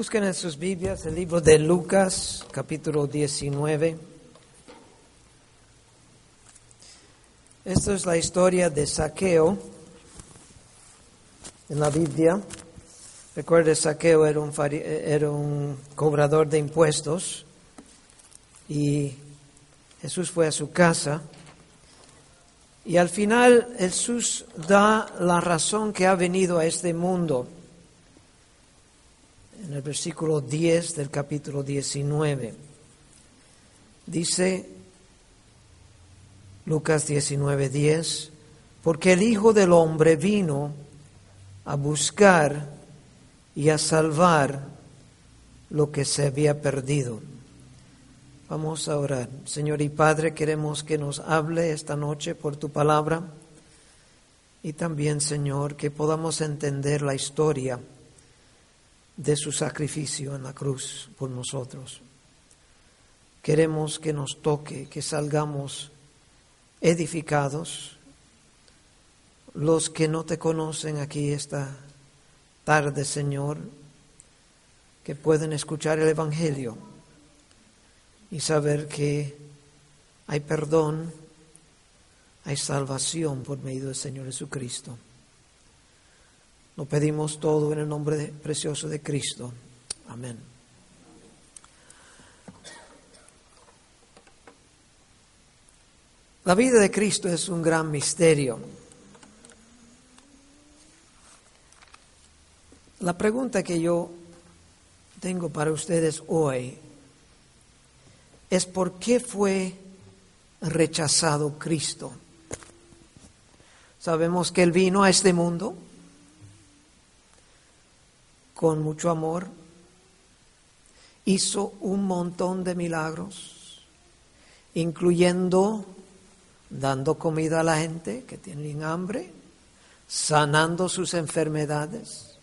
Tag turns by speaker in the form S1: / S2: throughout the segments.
S1: Busquen en sus Biblias el libro de Lucas, capítulo 19. Esta es la historia de Saqueo en la Biblia. Recuerde, Saqueo era un, era un cobrador de impuestos y Jesús fue a su casa. Y al final Jesús da la razón que ha venido a este mundo en el versículo 10 del capítulo 19. Dice Lucas 19, 10, porque el Hijo del Hombre vino a buscar y a salvar lo que se había perdido. Vamos a orar. Señor y Padre, queremos que nos hable esta noche por tu palabra y también, Señor, que podamos entender la historia de su sacrificio en la cruz por nosotros. Queremos que nos toque, que salgamos edificados. Los que no te conocen aquí esta tarde, Señor, que pueden escuchar el Evangelio y saber que hay perdón, hay salvación por medio del Señor Jesucristo. Lo pedimos todo en el nombre precioso de Cristo. Amén. La vida de Cristo es un gran misterio. La pregunta que yo tengo para ustedes hoy es por qué fue rechazado Cristo. Sabemos que Él vino a este mundo con mucho amor, hizo un montón de milagros, incluyendo dando comida a la gente que tienen hambre, sanando sus enfermedades,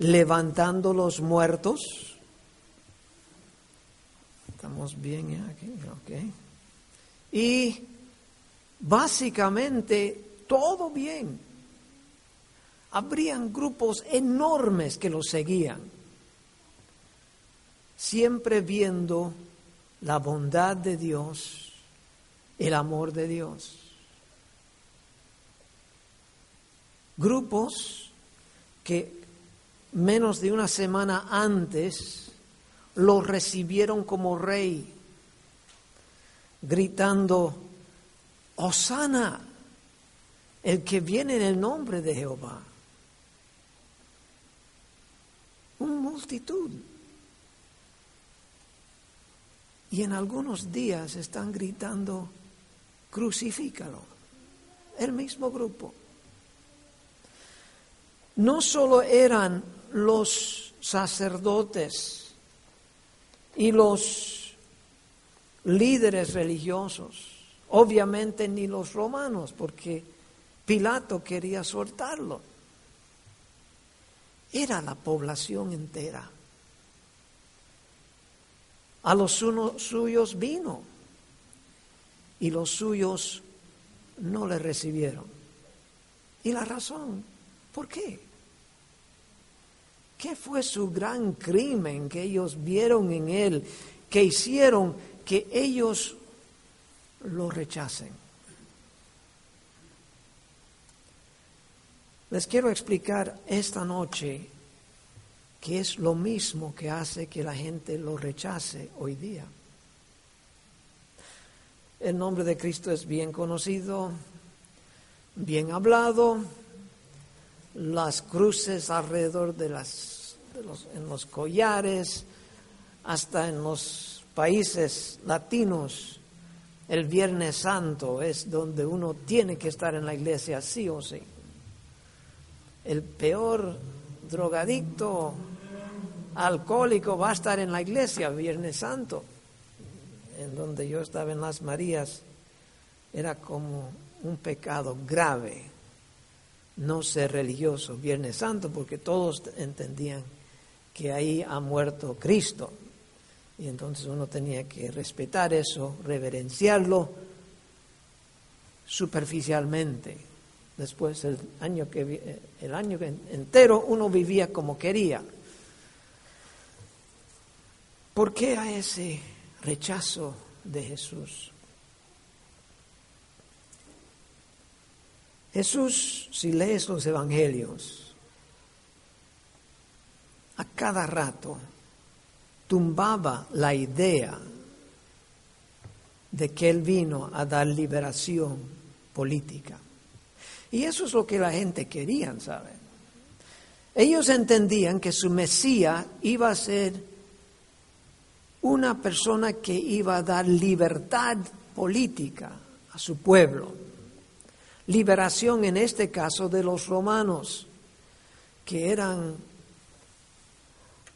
S1: levantando los muertos. Estamos bien ¿eh? aquí, ok. Y básicamente todo bien. Habrían grupos enormes que lo seguían, siempre viendo la bondad de Dios, el amor de Dios. Grupos que menos de una semana antes lo recibieron como rey, gritando, Osana, el que viene en el nombre de Jehová. Una multitud. Y en algunos días están gritando, crucifícalo. El mismo grupo. No solo eran los sacerdotes y los líderes religiosos, obviamente ni los romanos, porque Pilato quería soltarlo. Era la población entera. A los suyos vino y los suyos no le recibieron. ¿Y la razón? ¿Por qué? ¿Qué fue su gran crimen que ellos vieron en él, que hicieron que ellos lo rechacen? Les quiero explicar esta noche que es lo mismo que hace que la gente lo rechace hoy día. El nombre de Cristo es bien conocido, bien hablado, las cruces alrededor de las los, en los collares, hasta en los países latinos, el Viernes Santo es donde uno tiene que estar en la iglesia sí o sí. El peor drogadicto, alcohólico va a estar en la iglesia Viernes Santo en donde yo estaba en las Marías, era como un pecado grave no ser religioso Viernes Santo, porque todos entendían que ahí ha muerto Cristo. Y entonces uno tenía que respetar eso, reverenciarlo superficialmente. Después el año, que, el año entero uno vivía como quería. ¿Por qué a ese rechazo de Jesús. Jesús, si lees los evangelios, a cada rato tumbaba la idea de que Él vino a dar liberación política. Y eso es lo que la gente quería, ¿saben? Ellos entendían que su Mesías iba a ser una persona que iba a dar libertad política a su pueblo. Liberación en este caso de los romanos, que eran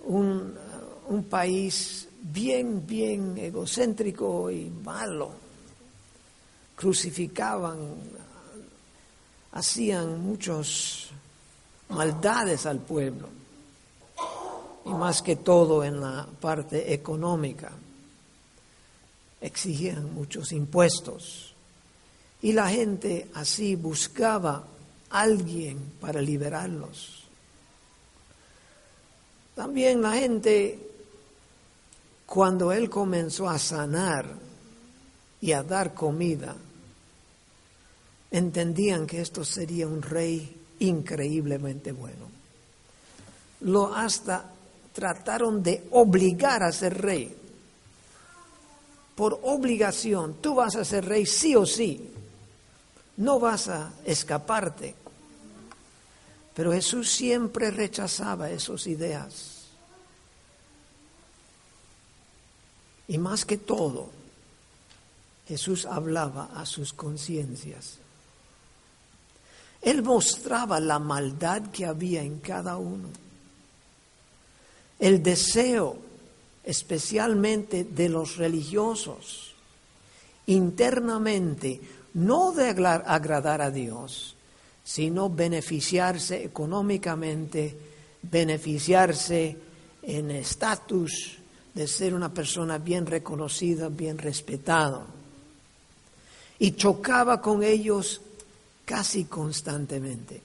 S1: un, un país bien, bien egocéntrico y malo. Crucificaban, hacían muchas maldades al pueblo y más que todo en la parte económica. Exigían muchos impuestos y la gente así buscaba alguien para liberarlos. También la gente, cuando él comenzó a sanar y a dar comida, entendían que esto sería un rey increíblemente bueno. Lo hasta trataron de obligar a ser rey. Por obligación, tú vas a ser rey sí o sí. No vas a escaparte. Pero Jesús siempre rechazaba esas ideas. Y más que todo, Jesús hablaba a sus conciencias. Él mostraba la maldad que había en cada uno el deseo especialmente de los religiosos internamente, no de agradar a Dios, sino beneficiarse económicamente, beneficiarse en estatus de ser una persona bien reconocida, bien respetada. Y chocaba con ellos casi constantemente.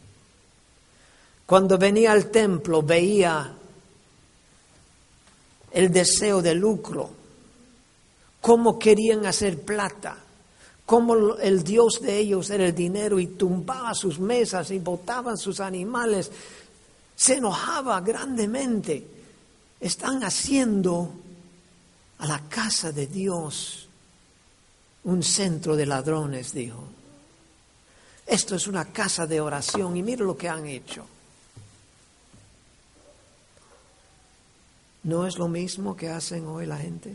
S1: Cuando venía al templo veía el deseo de lucro, cómo querían hacer plata, cómo el Dios de ellos era el dinero y tumbaba sus mesas y botaban sus animales, se enojaba grandemente. Están haciendo a la casa de Dios un centro de ladrones, dijo. Esto es una casa de oración y mire lo que han hecho. ¿No es lo mismo que hacen hoy la gente?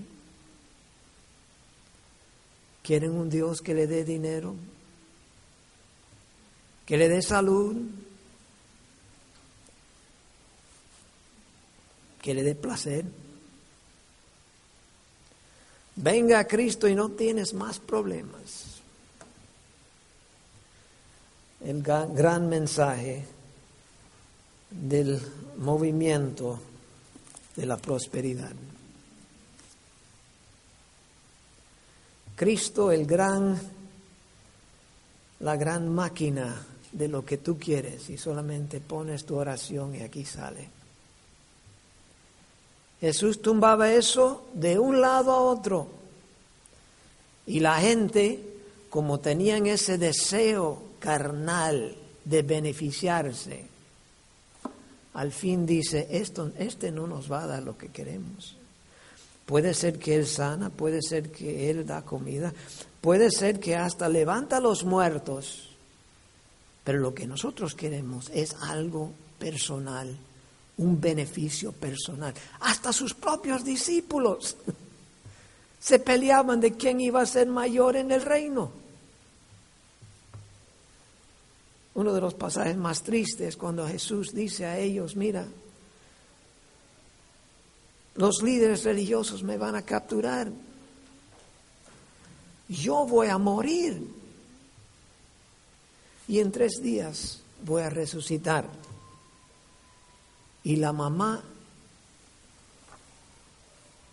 S1: ¿Quieren un Dios que le dé dinero? ¿Que le dé salud? ¿Que le dé placer? Venga a Cristo y no tienes más problemas. El gran mensaje del movimiento de la prosperidad. Cristo, el gran la gran máquina de lo que tú quieres y solamente pones tu oración y aquí sale. Jesús tumbaba eso de un lado a otro. Y la gente, como tenían ese deseo carnal de beneficiarse, al fin dice, esto, este no nos va a dar lo que queremos. Puede ser que Él sana, puede ser que Él da comida, puede ser que hasta levanta a los muertos, pero lo que nosotros queremos es algo personal, un beneficio personal. Hasta sus propios discípulos se peleaban de quién iba a ser mayor en el reino. Uno de los pasajes más tristes cuando Jesús dice a ellos, mira, los líderes religiosos me van a capturar, yo voy a morir y en tres días voy a resucitar. Y la mamá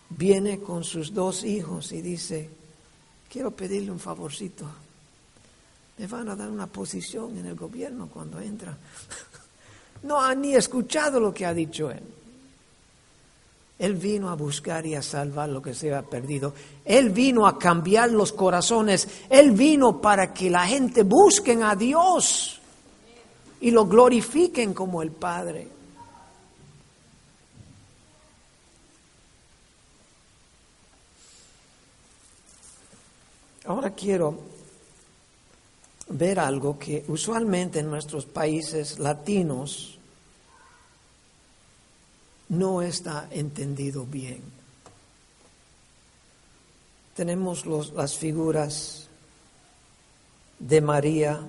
S1: viene con sus dos hijos y dice, quiero pedirle un favorcito. Me van a dar una posición en el gobierno cuando entra. No han ni escuchado lo que ha dicho él. Él vino a buscar y a salvar lo que se había perdido. Él vino a cambiar los corazones. Él vino para que la gente busquen a Dios y lo glorifiquen como el Padre. Ahora quiero ver algo que usualmente en nuestros países latinos no está entendido bien. Tenemos las figuras de María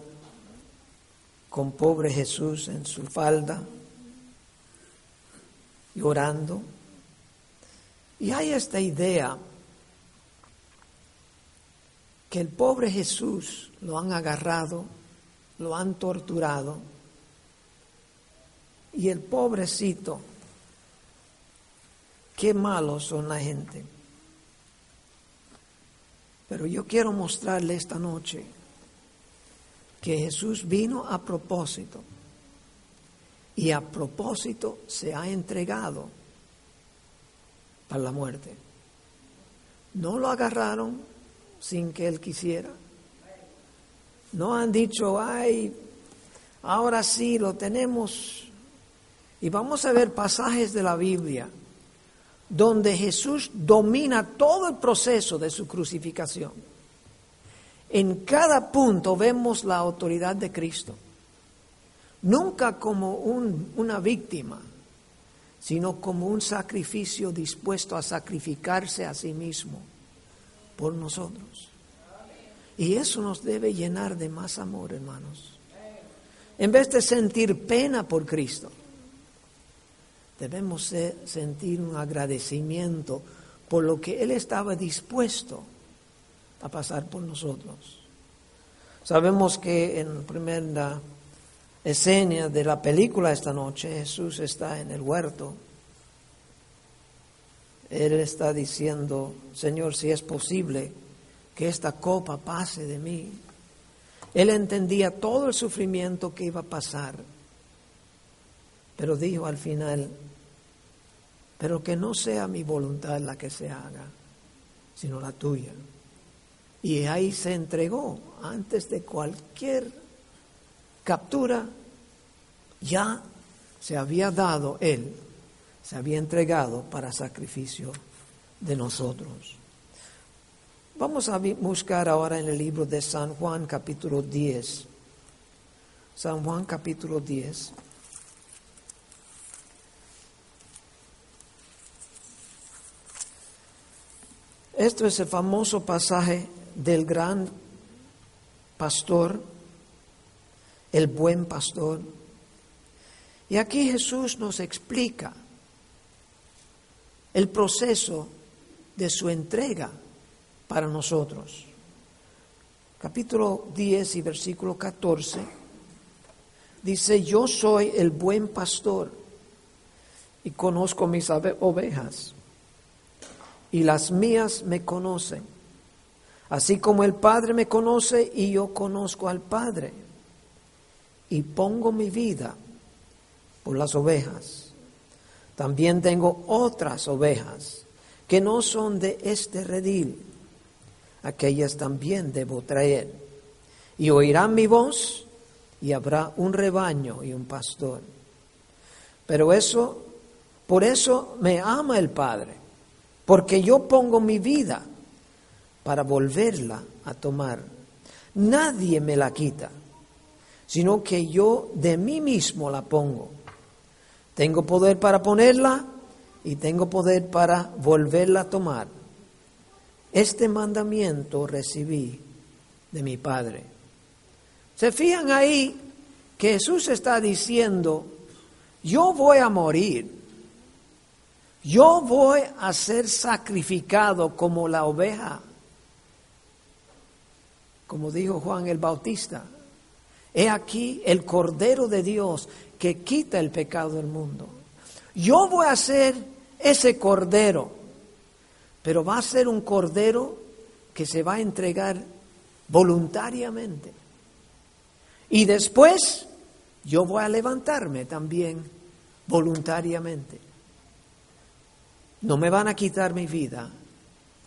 S1: con pobre Jesús en su falda, llorando. Y hay esta idea que el pobre Jesús lo han agarrado, lo han torturado, y el pobrecito, qué malos son la gente. Pero yo quiero mostrarle esta noche que Jesús vino a propósito y a propósito se ha entregado para la muerte. No lo agarraron sin que él quisiera. No han dicho, ay, ahora sí lo tenemos. Y vamos a ver pasajes de la Biblia donde Jesús domina todo el proceso de su crucificación. En cada punto vemos la autoridad de Cristo. Nunca como una víctima, sino como un sacrificio dispuesto a sacrificarse a sí mismo por nosotros. Y eso nos debe llenar de más amor, hermanos. En vez de sentir pena por Cristo, debemos sentir un agradecimiento por lo que Él estaba dispuesto a pasar por nosotros. Sabemos que en primera escena de la película esta noche Jesús está en el huerto él está diciendo, Señor, si es posible que esta copa pase de mí. Él entendía todo el sufrimiento que iba a pasar, pero dijo al final, pero que no sea mi voluntad la que se haga, sino la tuya. Y ahí se entregó antes de cualquier captura, ya se había dado él se había entregado para sacrificio de nosotros. Vamos a buscar ahora en el libro de San Juan capítulo 10. San Juan capítulo 10. Esto es el famoso pasaje del gran pastor, el buen pastor. Y aquí Jesús nos explica el proceso de su entrega para nosotros. Capítulo 10 y versículo 14 dice, yo soy el buen pastor y conozco mis ovejas y las mías me conocen. Así como el Padre me conoce y yo conozco al Padre. Y pongo mi vida por las ovejas. También tengo otras ovejas que no son de este redil. Aquellas también debo traer. Y oirán mi voz y habrá un rebaño y un pastor. Pero eso, por eso me ama el Padre, porque yo pongo mi vida para volverla a tomar. Nadie me la quita, sino que yo de mí mismo la pongo. Tengo poder para ponerla y tengo poder para volverla a tomar. Este mandamiento recibí de mi Padre. ¿Se fijan ahí que Jesús está diciendo, yo voy a morir, yo voy a ser sacrificado como la oveja como dijo Juan el Bautista, he aquí el Cordero de Dios que quita el pecado del mundo. Yo voy a ser ese Cordero, pero va a ser un Cordero que se va a entregar voluntariamente. Y después yo voy a levantarme también voluntariamente. No me van a quitar mi vida,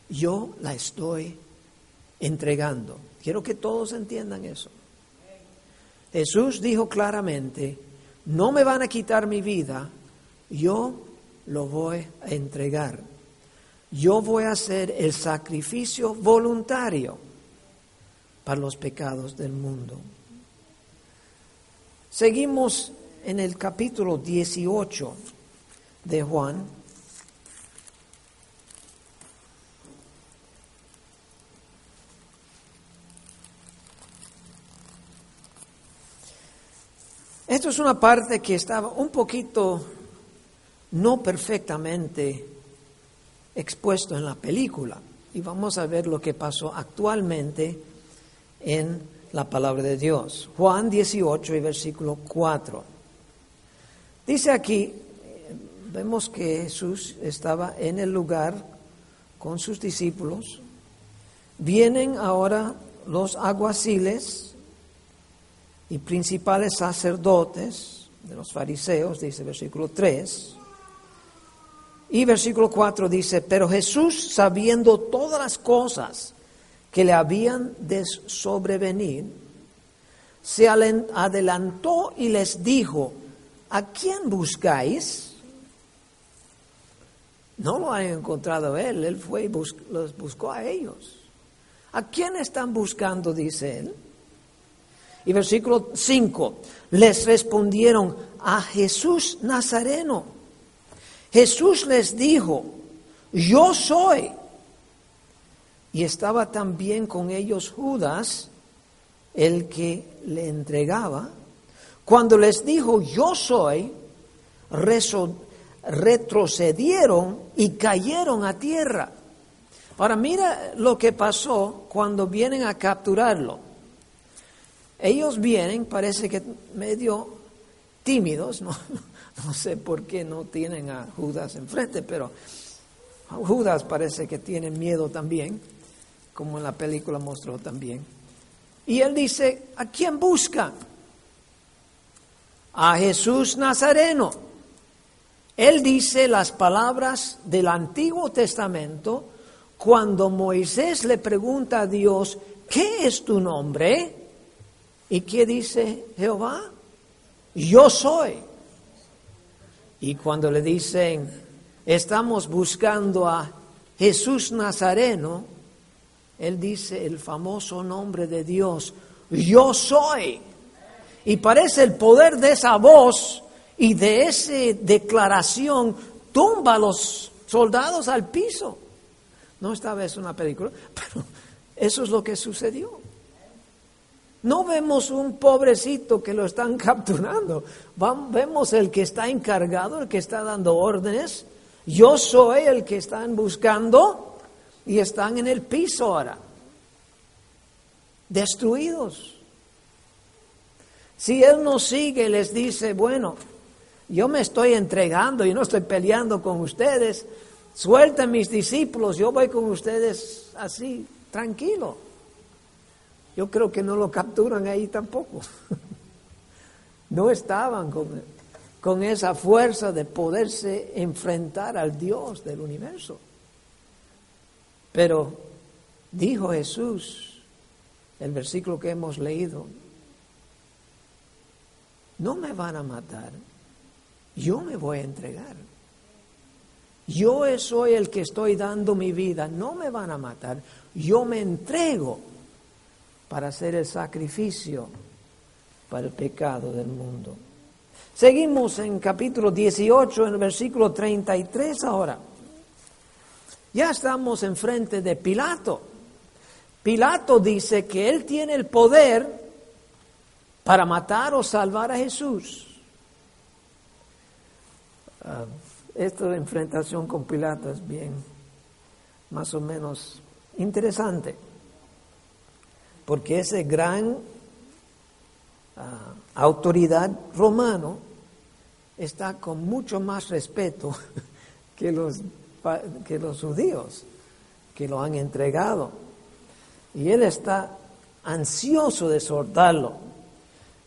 S1: yo la estoy entregando. Quiero que todos entiendan eso. Jesús dijo claramente, no me van a quitar mi vida, yo lo voy a entregar. Yo voy a hacer el sacrificio voluntario para los pecados del mundo. Seguimos en el capítulo 18 de Juan. Esto es una parte que estaba un poquito no perfectamente expuesto en la película. Y vamos a ver lo que pasó actualmente en la palabra de Dios. Juan 18 y versículo 4. Dice aquí, vemos que Jesús estaba en el lugar con sus discípulos. Vienen ahora los aguaciles y principales sacerdotes de los fariseos, dice versículo 3. Y versículo 4 dice, pero Jesús, sabiendo todas las cosas que le habían de sobrevenir, se adelantó y les dijo, ¿a quién buscáis? No lo han encontrado él, él fue y los buscó a ellos. ¿A quién están buscando? dice él. Y versículo 5, les respondieron a Jesús Nazareno. Jesús les dijo, yo soy. Y estaba también con ellos Judas, el que le entregaba. Cuando les dijo, yo soy, retrocedieron y cayeron a tierra. Ahora mira lo que pasó cuando vienen a capturarlo. Ellos vienen, parece que medio tímidos, no, sé por qué no tienen a Judas enfrente, pero Judas parece que tiene miedo también, como en la película mostró también. Y él dice, ¿a quién buscan? A Jesús Nazareno. Él dice las palabras del Antiguo Testamento cuando Moisés le pregunta a Dios, ¿qué es tu nombre? ¿Y qué dice Jehová? Yo soy. Y cuando le dicen, estamos buscando a Jesús Nazareno, él dice el famoso nombre de Dios, yo soy. Y parece el poder de esa voz y de esa declaración tumba a los soldados al piso. No esta vez una película, pero eso es lo que sucedió. No vemos un pobrecito que lo están capturando, vemos el que está encargado, el que está dando órdenes. Yo soy el que están buscando y están en el piso ahora, destruidos. Si Él nos sigue, les dice, bueno, yo me estoy entregando, y no estoy peleando con ustedes, suelten mis discípulos, yo voy con ustedes así, tranquilo. Yo creo que no lo capturan ahí tampoco. No estaban con, con esa fuerza de poderse enfrentar al Dios del universo. Pero dijo Jesús, el versículo que hemos leído, no me van a matar, yo me voy a entregar. Yo soy el que estoy dando mi vida, no me van a matar, yo me entrego para hacer el sacrificio para el pecado del mundo. Seguimos en capítulo 18, en el versículo 33 ahora. Ya estamos enfrente de Pilato. Pilato dice que él tiene el poder para matar o salvar a Jesús. Ah, esta enfrentación con Pilato es bien, más o menos interesante, porque ese gran ah, autoridad romano está con mucho más respeto que los, que los judíos que lo han entregado. Y él está ansioso de soltarlo.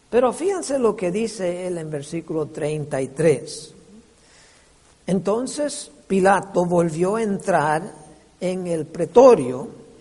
S1: Pero fíjense lo que dice él en versículo 33. Entonces Pilato volvió a entrar en el pretorio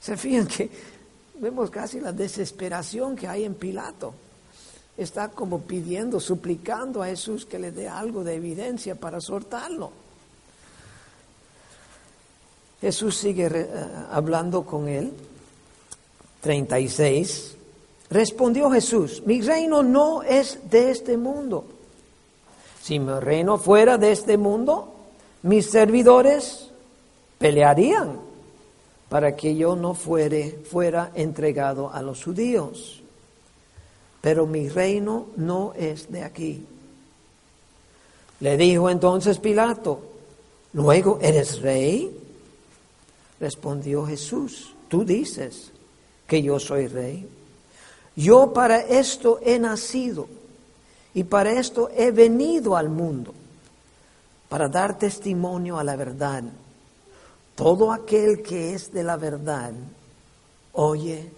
S1: Se fijan que vemos casi la desesperación que hay en Pilato. Está como pidiendo, suplicando a Jesús que le dé algo de evidencia para soltarlo. Jesús sigue eh, hablando con él. 36. Respondió Jesús, mi reino no es de este mundo. Si mi reino fuera de este mundo, mis servidores pelearían para que yo no fuere, fuera entregado a los judíos. Pero mi reino no es de aquí. Le dijo entonces Pilato, luego, ¿eres rey? Respondió Jesús, tú dices que yo soy rey. Yo para esto he nacido y para esto he venido al mundo para dar testimonio a la verdad. Todo aquel que es de la verdad oye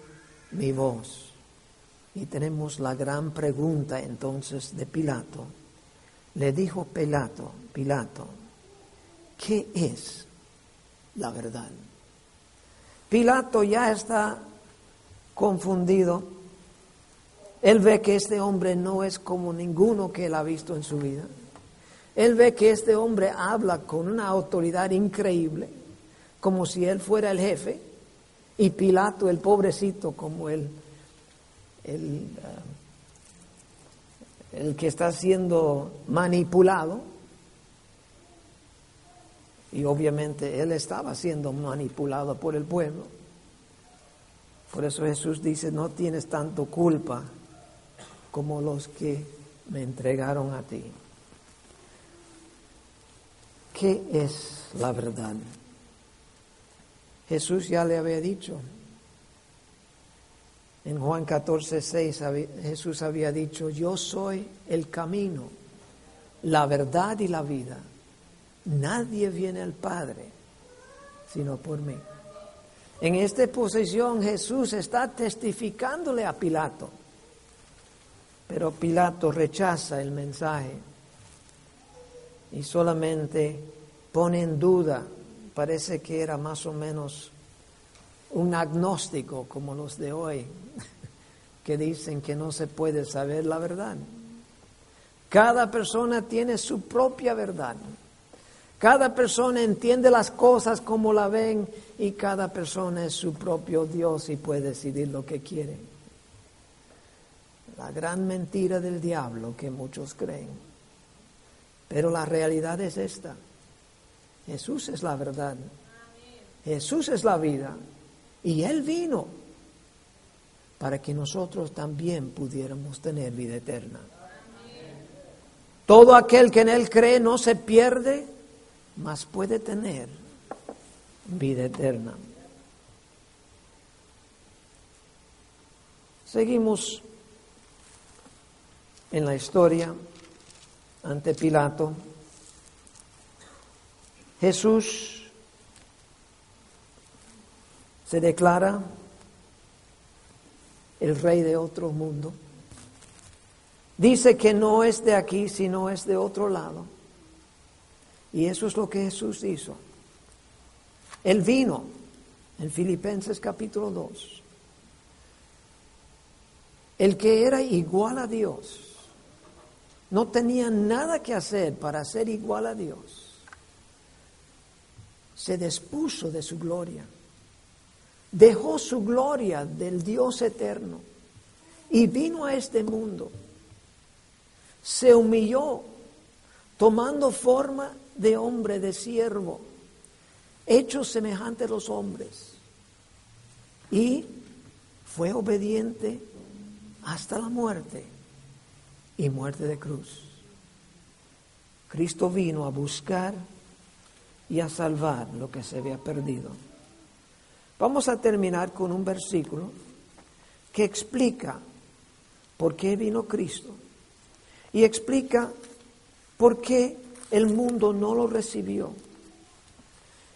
S1: mi voz. Y tenemos la gran pregunta entonces de Pilato. Le dijo Pilato, Pilato, ¿qué es la verdad? Pilato ya está confundido. Él ve que este hombre no es como ninguno que él ha visto en su vida. Él ve que este hombre habla con una autoridad increíble, como si él fuera el jefe, y Pilato, el pobrecito, como el, el, uh, el que está siendo manipulado. Y obviamente él estaba siendo manipulado por el pueblo. Por eso Jesús dice, no tienes tanto culpa como los que me entregaron a ti. ¿Qué es la verdad? Jesús ya le había dicho. En Juan 14, 6 Jesús había dicho, yo soy el camino, la verdad y la vida. Nadie viene al Padre sino por mí. En esta posición Jesús está testificándole a Pilato, pero Pilato rechaza el mensaje y solamente pone en duda, parece que era más o menos un agnóstico como los de hoy, que dicen que no se puede saber la verdad. Cada persona tiene su propia verdad. Cada persona entiende las cosas como la ven y cada persona es su propio Dios y puede decidir lo que quiere. La gran mentira del diablo que muchos creen. Pero la realidad es esta. Jesús es la verdad. Jesús es la vida. Y Él vino para que nosotros también pudiéramos tener vida eterna. Todo aquel que en Él cree no se pierde, mas puede tener vida eterna. Seguimos en la historia ante Pilato. Jesús se declara el rey de otro mundo. Dice que no es de aquí, sino es de otro lado. Y eso es lo que Jesús hizo. Él vino en Filipenses capítulo 2. El que era igual a Dios, no tenía nada que hacer para ser igual a Dios. Se despuso de su gloria. Dejó su gloria del Dios eterno y vino a este mundo. Se humilló tomando forma de hombre, de siervo, hecho semejante a los hombres. Y fue obediente hasta la muerte y muerte de cruz. Cristo vino a buscar y a salvar lo que se había perdido. Vamos a terminar con un versículo que explica por qué vino Cristo y explica por qué el mundo no lo recibió.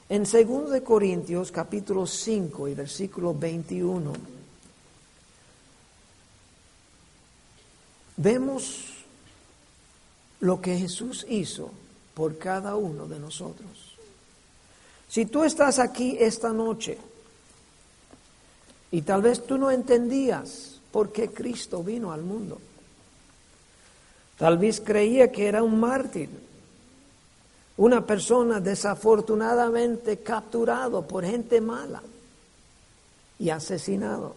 S1: En 2 de Corintios capítulo 5 y versículo 21 vemos lo que Jesús hizo por cada uno de nosotros. Si tú estás aquí esta noche y tal vez tú no entendías por qué Cristo vino al mundo, tal vez creía que era un mártir, una persona desafortunadamente capturado por gente mala y asesinado.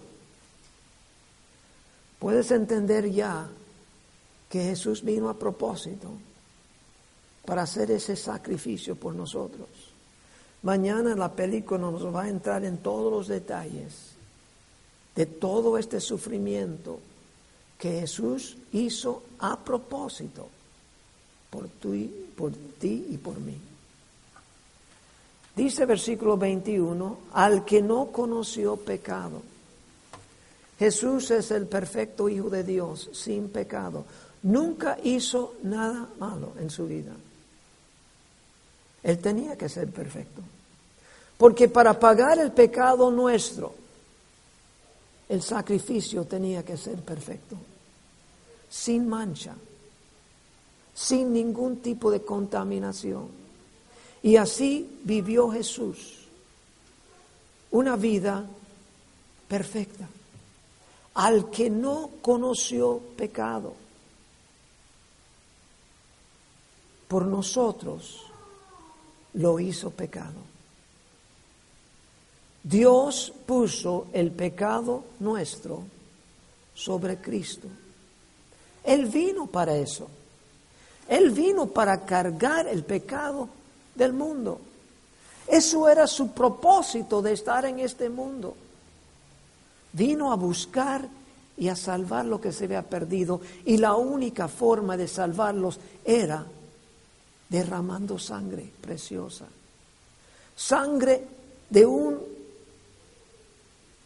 S1: Puedes entender ya que Jesús vino a propósito para hacer ese sacrificio por nosotros. Mañana la película nos va a entrar en todos los detalles de todo este sufrimiento que Jesús hizo a propósito por, por ti y por mí. Dice versículo 21, al que no conoció pecado. Jesús es el perfecto Hijo de Dios, sin pecado. Nunca hizo nada malo en su vida. Él tenía que ser perfecto. Porque para pagar el pecado nuestro, el sacrificio tenía que ser perfecto, sin mancha, sin ningún tipo de contaminación. Y así vivió Jesús una vida perfecta, al que no conoció pecado por nosotros lo hizo pecado. Dios puso el pecado nuestro sobre Cristo. Él vino para eso. Él vino para cargar el pecado del mundo. Eso era su propósito de estar en este mundo. Vino a buscar y a salvar lo que se había perdido. Y la única forma de salvarlos era derramando sangre preciosa. Sangre de un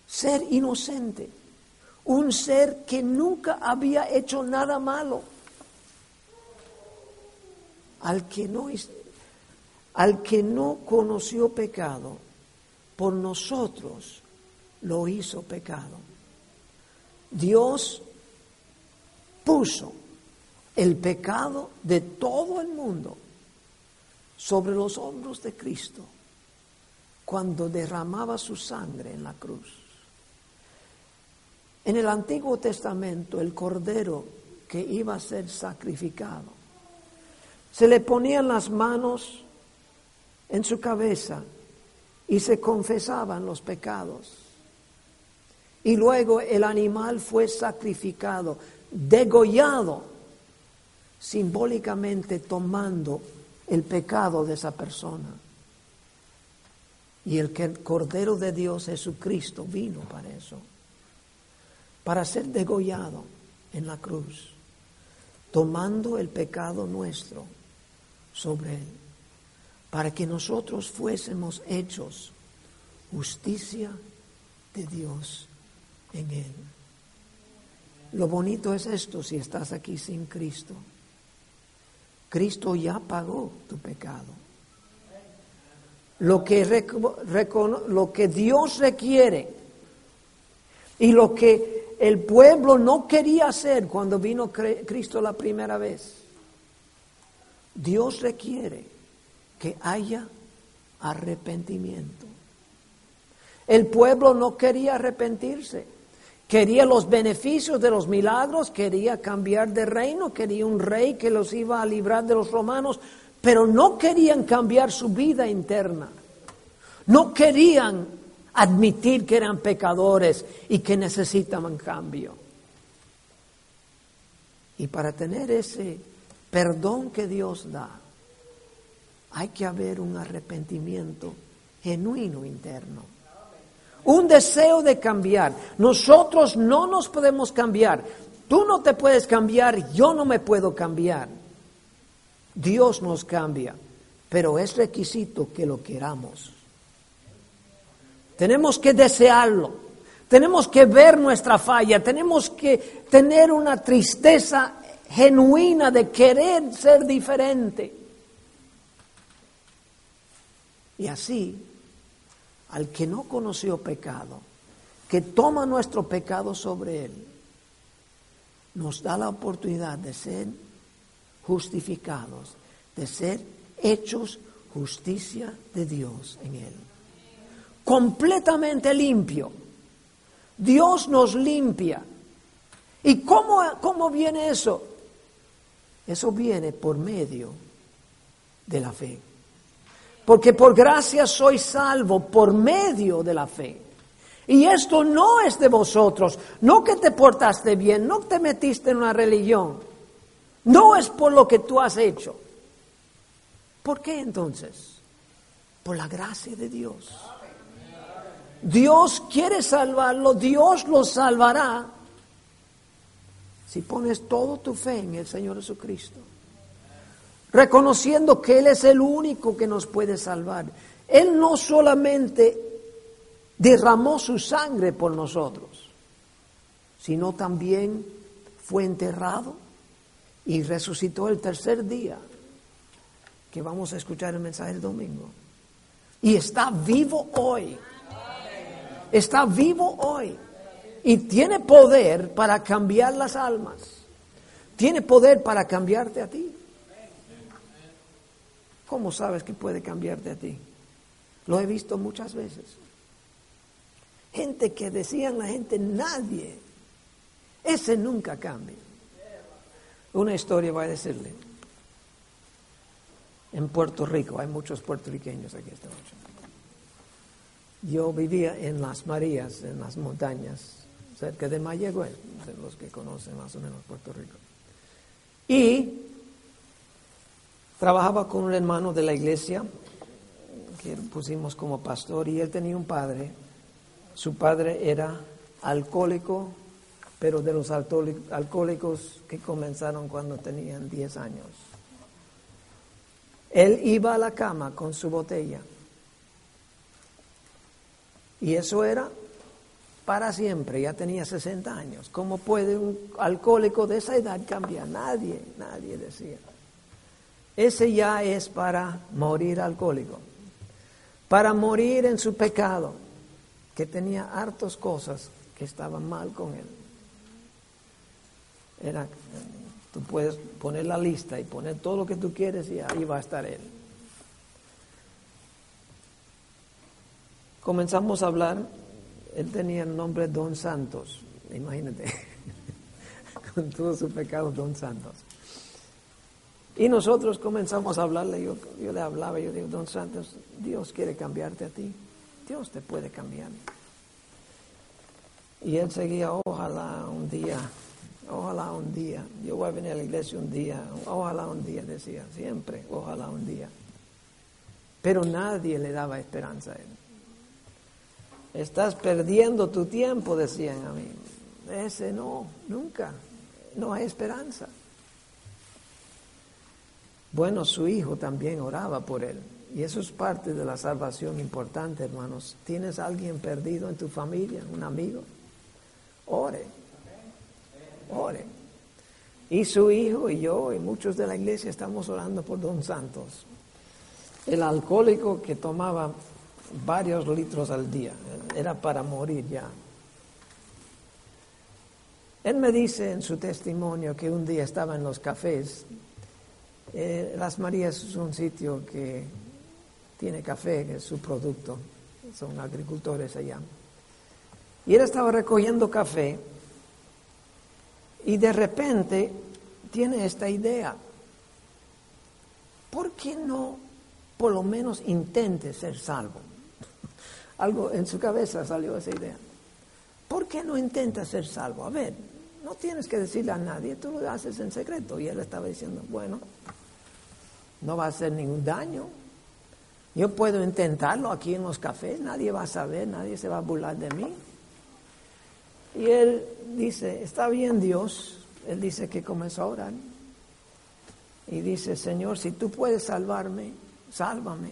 S1: ser inocente, un ser que nunca había hecho nada malo. Al que no, al que no conoció pecado, por nosotros lo hizo pecado. Dios puso el pecado de todo el mundo sobre los hombros de Cristo cuando derramaba su sangre en la cruz. En el Antiguo Testamento, el cordero que iba a ser sacrificado, se le ponían las manos en su cabeza y se confesaban los pecados. Y luego el animal fue sacrificado, degollado, simbólicamente tomando el pecado de esa persona. Y el que el Cordero de Dios Jesucristo vino para eso. para ser degollado en la cruz, tomando el pecado nuestro sobre él, para que nosotros fuésemos hechos justicia de Dios en él. Lo bonito es esto si estás aquí sin Cristo. Cristo ya pagó tu pecado. Lo que, Dios requiere y lo que el pueblo no quería hacer cuando vino Cristo la primera vez. Dios requiere que haya arrepentimiento. El pueblo no quería arrepentirse. Quería los beneficios de los milagros, quería cambiar de reino, quería un rey que los iba a librar de los romanos, pero no querían cambiar su vida interna. No querían admitir que eran pecadores y que necesitaban cambio. Y para tener ese perdón que Dios da, hay que haber un arrepentimiento genuino interno un deseo de cambiar. Nosotros no nos podemos cambiar. Tú no te puedes cambiar, yo no me puedo cambiar. Dios nos cambia, pero es requisito que lo queramos. Tenemos que desearlo, tenemos que ver nuestra falla, tenemos que tener una tristeza genuina de querer ser diferente. Y así al que no conoció pecado, que toma nuestro pecado sobre él, nos da la oportunidad de ser justificados, de ser hechos justicia de Dios en él. Completamente limpio. Dios nos limpia. ¿Y cómo, cómo viene eso? Eso viene por medio de la fe. Porque por gracia soy salvo por medio de la fe. Y esto no es de vosotros, no que te portaste bien, no te metiste en una religión, no es por lo que tú has hecho. ¿Por qué entonces? Por la gracia de Dios. Dios quiere salvarlo, Dios lo salvará si pones todo tu fe en el Señor Jesucristo reconociendo que Él es el único que nos puede salvar. Él no solamente derramó su sangre por nosotros, sino también fue enterrado y resucitó el tercer día, que vamos a escuchar el mensaje el domingo. Y está vivo hoy. Está vivo hoy. Y tiene poder para cambiar las almas. Tiene poder para cambiarte a ti. ¿Cómo sabes que puede cambiarte a ti? Lo he visto muchas veces. Gente que decían la gente, nadie, ese nunca cambia. Una historia voy a decirle. En Puerto Rico, hay muchos puertorriqueños aquí esta noche. Yo vivía en Las Marías, en las montañas, cerca de Mayagüez, los que conocen más o menos Puerto Rico. Y Trabajaba con un hermano de la iglesia que pusimos como pastor y él tenía un padre. Su padre era alcohólico, pero de los alcohólicos que comenzaron cuando tenían 10 años. Él iba a la cama con su botella. Y eso era para siempre, ya tenía 60 años. ¿Cómo puede un alcohólico de esa edad cambiar? Nadie, nadie decía. Ese ya es para morir alcohólico, para morir en su pecado, que tenía hartas cosas que estaban mal con él. Era, tú puedes poner la lista y poner todo lo que tú quieres y ahí va a estar él. Comenzamos a hablar, él tenía el nombre Don Santos, imagínate, con todo su pecado Don Santos. Y nosotros comenzamos a hablarle, yo, yo le hablaba, yo digo, don Santos, Dios quiere cambiarte a ti, Dios te puede cambiar. Y él seguía, ojalá un día, ojalá un día, yo voy a venir a la iglesia un día, ojalá un día, decía, siempre, ojalá un día. Pero nadie le daba esperanza a él. Estás perdiendo tu tiempo, decían a mí. ese no, nunca, no hay esperanza. Bueno, su hijo también oraba por él. Y eso es parte de la salvación importante, hermanos. ¿Tienes alguien perdido en tu familia, un amigo? Ore. Ore. Y su hijo y yo y muchos de la iglesia estamos orando por Don Santos. El alcohólico que tomaba varios litros al día. Era para morir ya. Él me dice en su testimonio que un día estaba en los cafés. Eh, Las Marías es un sitio que tiene café, que es su producto. Son agricultores allá. Y él estaba recogiendo café y de repente tiene esta idea. ¿Por qué no por lo menos intente ser salvo? Algo en su cabeza salió esa idea. ¿Por qué no intenta ser salvo? A ver, no tienes que decirle a nadie, tú lo haces en secreto. Y él estaba diciendo, bueno, no va a hacer ningún daño. Yo puedo intentarlo aquí en los cafés, nadie va a saber, nadie se va a burlar de mí. Y él dice, está bien Dios, él dice que comenzó a orar. Y dice, Señor, si tú puedes salvarme, sálvame.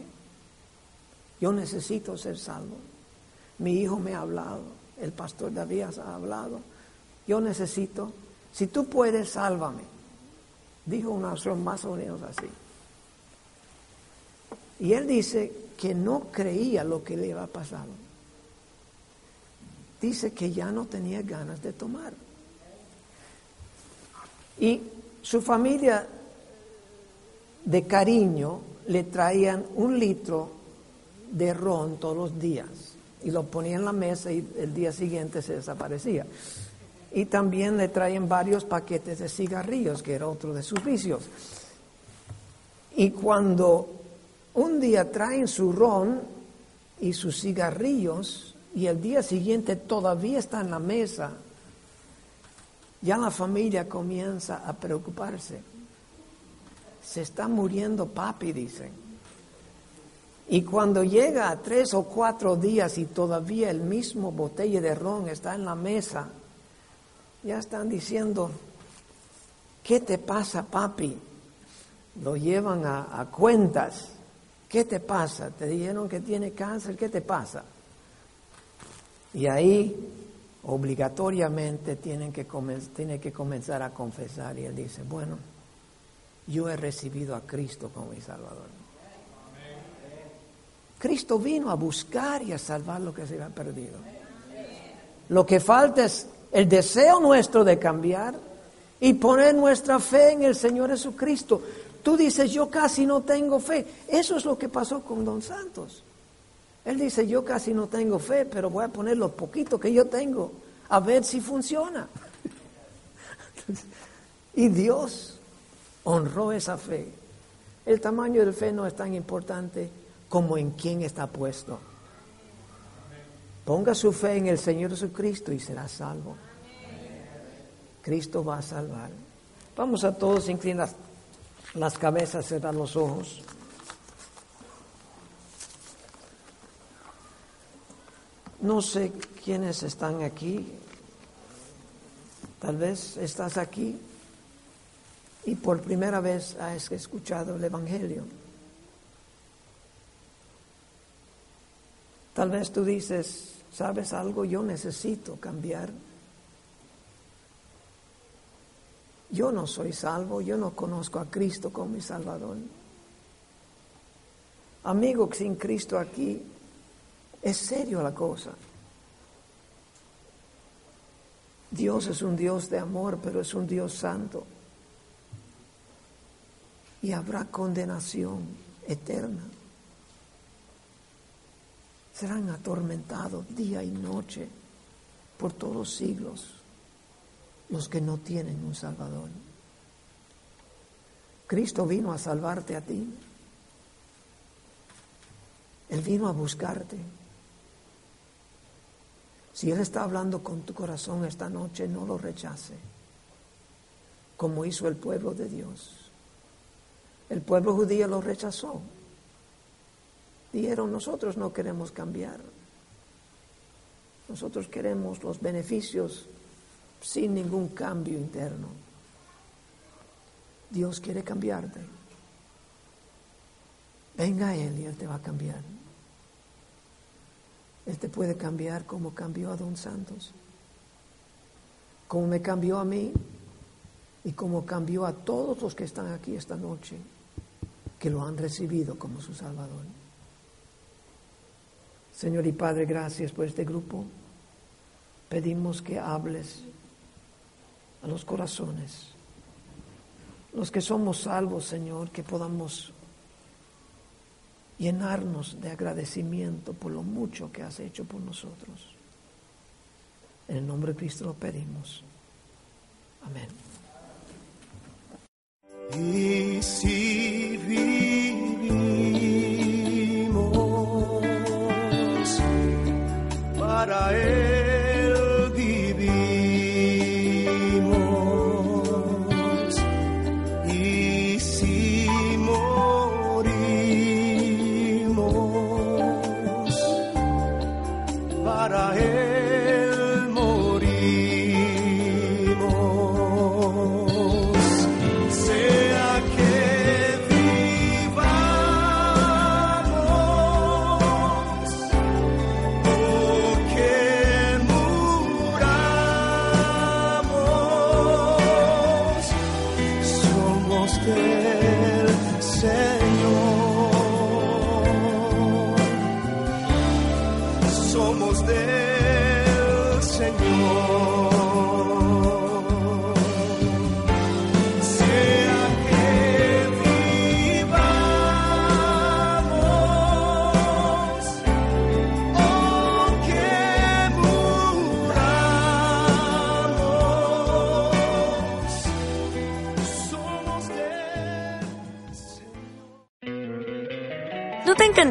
S1: Yo necesito ser salvo. Mi hijo me ha hablado, el pastor David ha hablado. Yo necesito, si tú puedes, sálvame. Dijo una oración más o menos así. Y él dice que no creía lo que le iba a pasar. Dice que ya no tenía ganas de tomar. Y su familia de cariño le traían un litro de ron todos los días y lo ponía en la mesa y el día siguiente se desaparecía. Y también le traían varios paquetes de cigarrillos, que era otro de sus vicios. Y cuando un día traen su ron y sus cigarrillos y el día siguiente todavía está en la mesa, ya la familia comienza a preocuparse. Se está muriendo papi, dicen. Y cuando llega a tres o cuatro días y todavía el mismo botella de ron está en la mesa, ya están diciendo, ¿qué te pasa, papi? Lo llevan a, a cuentas. ¿Qué te pasa? Te dijeron que tiene cáncer, ¿qué te pasa? Y ahí obligatoriamente tienen que tiene que comenzar a confesar y él dice, bueno, yo he recibido a Cristo como mi Salvador. Cristo vino a buscar y a salvar lo que se había perdido. Lo que falta es el deseo nuestro de cambiar y poner nuestra fe en el Señor Jesucristo. Tú dices, yo casi no tengo fe. Eso es lo que pasó con Don Santos. Él dice, yo casi no tengo fe, pero voy a poner lo poquito que yo tengo a ver si funciona. y Dios honró esa fe. El tamaño de fe no es tan importante como en quién está puesto. Ponga su fe en el Señor Jesucristo y será salvo. Cristo va a salvar. Vamos a todos inclinar las cabezas, cerrar los ojos. No sé quiénes están aquí. Tal vez estás aquí y por primera vez has escuchado el Evangelio. Tal vez tú dices, ¿sabes algo? Yo necesito cambiar. Yo no soy salvo, yo no conozco a Cristo como mi Salvador. Amigo, sin Cristo aquí es serio la cosa. Dios es un Dios de amor, pero es un Dios santo. Y habrá condenación eterna. Serán atormentados día y noche por todos los siglos los que no tienen un Salvador. Cristo vino a salvarte a ti. Él vino a buscarte. Si Él está hablando con tu corazón esta noche, no lo rechace, como hizo el pueblo de Dios. El pueblo judío lo rechazó. Dijeron, nosotros no queremos cambiar. Nosotros queremos los beneficios sin ningún cambio interno. Dios quiere cambiarte. Venga a Él y Él te va a cambiar. Él te puede cambiar como cambió a Don Santos, como me cambió a mí y como cambió a todos los que están aquí esta noche, que lo han recibido como su Salvador. Señor y Padre, gracias por este grupo. Pedimos que hables a los corazones, los que somos salvos, Señor, que podamos llenarnos de agradecimiento por lo mucho que has hecho por nosotros. En el nombre de Cristo lo pedimos. Amén.
S2: Y si vivimos para Él